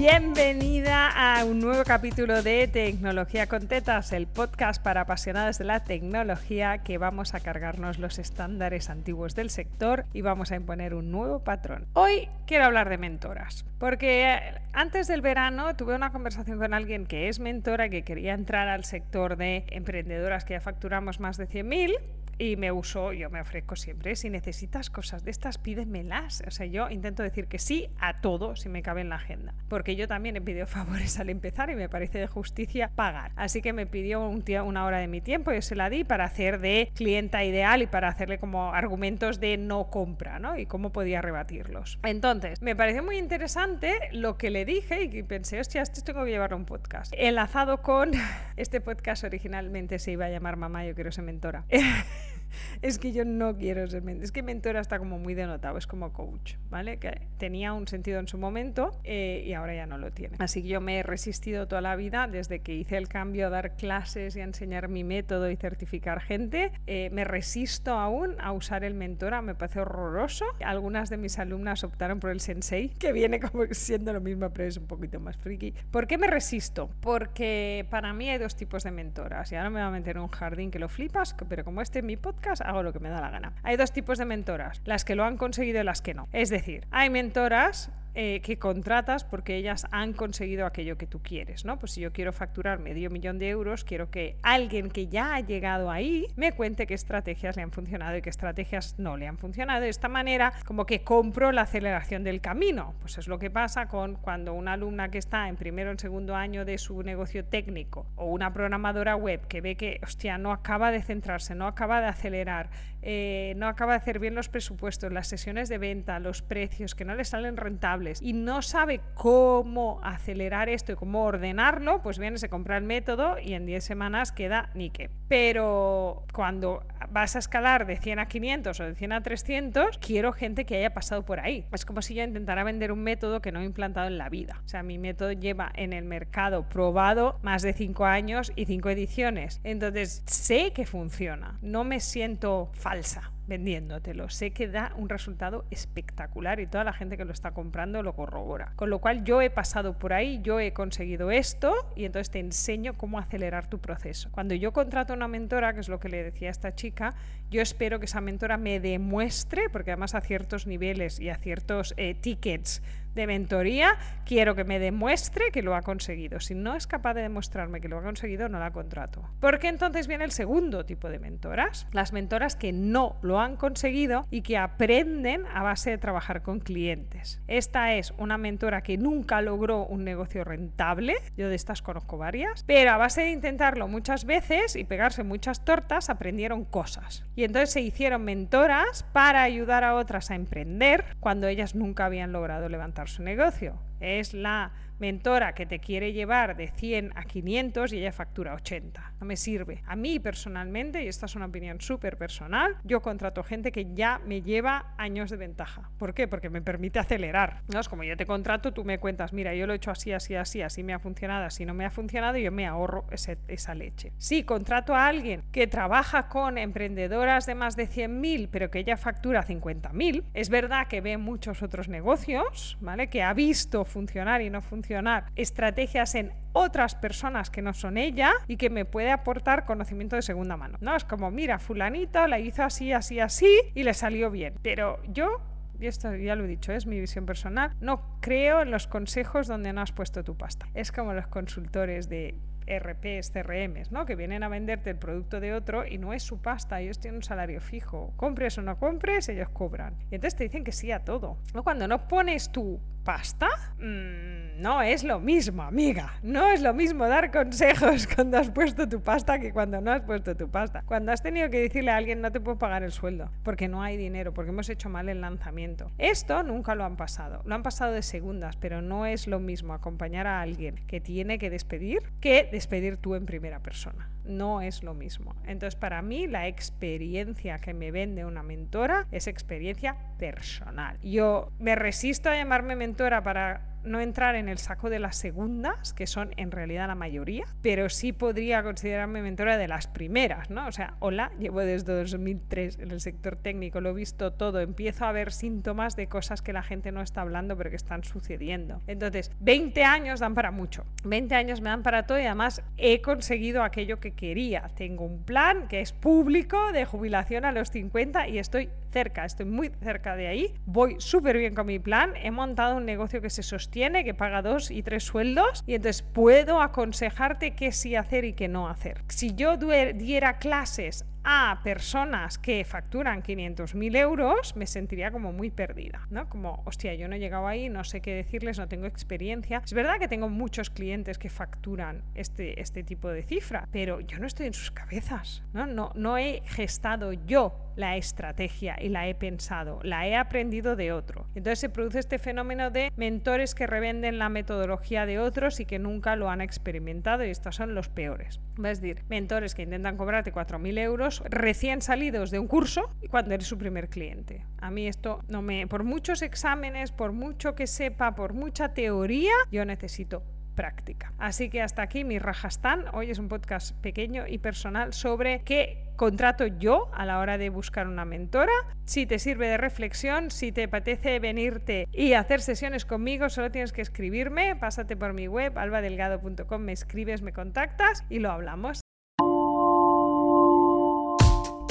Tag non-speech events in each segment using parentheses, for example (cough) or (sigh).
Bienvenida a un nuevo capítulo de Tecnología con Tetas, el podcast para apasionados de la tecnología que vamos a cargarnos los estándares antiguos del sector y vamos a imponer un nuevo patrón. Hoy quiero hablar de mentoras, porque antes del verano tuve una conversación con alguien que es mentora que quería entrar al sector de emprendedoras que ya facturamos más de 100.000 y me uso, yo me ofrezco siempre. Si necesitas cosas de estas, pídemelas. O sea, yo intento decir que sí a todo si me cabe en la agenda. Porque yo también he pedido (laughs) favores al empezar y me parece de justicia pagar. Así que me pidió un una hora de mi tiempo, yo se la di para hacer de clienta ideal y para hacerle como argumentos de no compra, ¿no? Y cómo podía rebatirlos. Entonces, me pareció muy interesante lo que le dije y pensé, hostia, esto tengo que llevar a un podcast. Enlazado con (laughs) este podcast originalmente se iba a llamar Mamá, yo quiero ser mentora. (laughs) (laughs) es que yo no quiero ser mentora. Es que mentora está como muy denotado, es como coach, ¿vale? Que tenía un sentido en su momento eh, y ahora ya no lo tiene. Así que yo me he resistido toda la vida desde que hice el cambio a dar clases y a enseñar mi método y certificar gente. Eh, me resisto aún a usar el mentora, me parece horroroso. Algunas de mis alumnas optaron por el sensei, que viene como siendo lo mismo, pero es un poquito más friki. ¿Por qué me resisto? Porque para mí hay dos tipos de mentoras y ahora me voy a meter en un jardín que lo flipas, pero como este es mi podcast, hago lo que me da la gana. Hay dos tipos de mentoras, las que lo han conseguido y las que no. Es decir, hay mentoras eh, que contratas porque ellas han conseguido aquello que tú quieres, ¿no? Pues si yo quiero facturar medio millón de euros, quiero que alguien que ya ha llegado ahí me cuente qué estrategias le han funcionado y qué estrategias no le han funcionado. De esta manera, como que compro la aceleración del camino. Pues es lo que pasa con cuando una alumna que está en primero o en segundo año de su negocio técnico o una programadora web que ve que, hostia, no acaba de centrarse, no acaba de acelerar, eh, no acaba de hacer bien los presupuestos, las sesiones de venta, los precios, que no le salen rentables y no sabe cómo acelerar esto y cómo ordenarlo, pues viene, se compra el método y en 10 semanas queda nique. Pero cuando vas a escalar de 100 a 500 o de 100 a 300, quiero gente que haya pasado por ahí. Es como si yo intentara vender un método que no he implantado en la vida. O sea, mi método lleva en el mercado probado más de 5 años y 5 ediciones. Entonces, sé que funciona. No me siento falsa vendiéndotelo. Sé que da un resultado espectacular y toda la gente que lo está comprando lo corrobora. Con lo cual yo he pasado por ahí, yo he conseguido esto y entonces te enseño cómo acelerar tu proceso. Cuando yo contrato a una mentora, que es lo que le decía a esta chica, yo espero que esa mentora me demuestre, porque además a ciertos niveles y a ciertos eh, tickets de mentoría, quiero que me demuestre que lo ha conseguido. Si no es capaz de demostrarme que lo ha conseguido, no la contrato. Porque entonces viene el segundo tipo de mentoras, las mentoras que no lo han conseguido y que aprenden a base de trabajar con clientes. Esta es una mentora que nunca logró un negocio rentable, yo de estas conozco varias, pero a base de intentarlo muchas veces y pegarse muchas tortas, aprendieron cosas. Y entonces se hicieron mentoras para ayudar a otras a emprender cuando ellas nunca habían logrado levantar su negocio. Es la mentora que te quiere llevar de 100 a 500 y ella factura 80. No me sirve. A mí personalmente, y esta es una opinión súper personal, yo contrato gente que ya me lleva años de ventaja. ¿Por qué? Porque me permite acelerar. ¿no? Es como yo te contrato, tú me cuentas, mira, yo lo he hecho así, así, así, así me ha funcionado, así no me ha funcionado y yo me ahorro esa leche. Sí, contrato a alguien que trabaja con emprendedoras de más de 100.000, pero que ella factura 50.000. Es verdad que ve muchos otros negocios, ¿vale? Que ha visto funcionar y no funcionar estrategias en otras personas que no son ella y que me puede aportar conocimiento de segunda mano. No, es como, mira, fulanito la hizo así, así, así y le salió bien. Pero yo y esto ya lo he dicho, es mi visión personal, no creo en los consejos donde no has puesto tu pasta. Es como los consultores de RPs, CRMs, ¿no? que vienen a venderte el producto de otro y no es su pasta, ellos tienen un salario fijo. Compres o no compres, ellos cobran. Y entonces te dicen que sí a todo. Cuando no pones tu pasta, mm, no es lo mismo, amiga. No es lo mismo dar consejos (laughs) cuando has puesto tu pasta que cuando no has puesto tu pasta. Cuando has tenido que decirle a alguien no te puedo pagar el sueldo porque no hay dinero, porque hemos hecho mal el lanzamiento. Esto nunca lo han pasado. Lo han pasado de segundas, pero no es lo mismo acompañar a alguien que tiene que despedir que despedir tú en primera persona no es lo mismo. Entonces, para mí, la experiencia que me vende una mentora es experiencia personal. Yo me resisto a llamarme mentora para no entrar en el saco de las segundas, que son en realidad la mayoría, pero sí podría considerarme mentora de las primeras, ¿no? O sea, hola, llevo desde 2003 en el sector técnico, lo he visto todo, empiezo a ver síntomas de cosas que la gente no está hablando, pero que están sucediendo. Entonces, 20 años dan para mucho, 20 años me dan para todo y además he conseguido aquello que quería. Tengo un plan que es público de jubilación a los 50 y estoy cerca, estoy muy cerca de ahí, voy súper bien con mi plan, he montado un negocio que se sostiene, que paga dos y tres sueldos y entonces puedo aconsejarte qué sí hacer y qué no hacer. Si yo diera clases a personas que facturan 500.000 euros, me sentiría como muy perdida, ¿no? Como, hostia, yo no he llegado ahí, no sé qué decirles, no tengo experiencia. Es verdad que tengo muchos clientes que facturan este, este tipo de cifra, pero yo no estoy en sus cabezas, ¿no? No, no he gestado yo la estrategia y la he pensado, la he aprendido de otro. Entonces se produce este fenómeno de mentores que revenden la metodología de otros y que nunca lo han experimentado y estos son los peores. Es decir, mentores que intentan cobrarte 4.000 euros recién salidos de un curso cuando eres su primer cliente. A mí esto no me... Por muchos exámenes, por mucho que sepa, por mucha teoría, yo necesito práctica. Así que hasta aquí mi Rajastán. Hoy es un podcast pequeño y personal sobre qué contrato yo a la hora de buscar una mentora. Si te sirve de reflexión, si te apetece venirte y hacer sesiones conmigo, solo tienes que escribirme, pásate por mi web albadelgado.com, me escribes, me contactas y lo hablamos.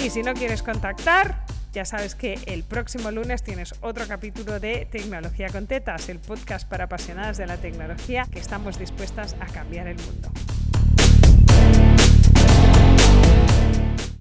Y si no quieres contactar, ya sabes que el próximo lunes tienes otro capítulo de Tecnología con Tetas, el podcast para apasionadas de la tecnología que estamos dispuestas a cambiar el mundo.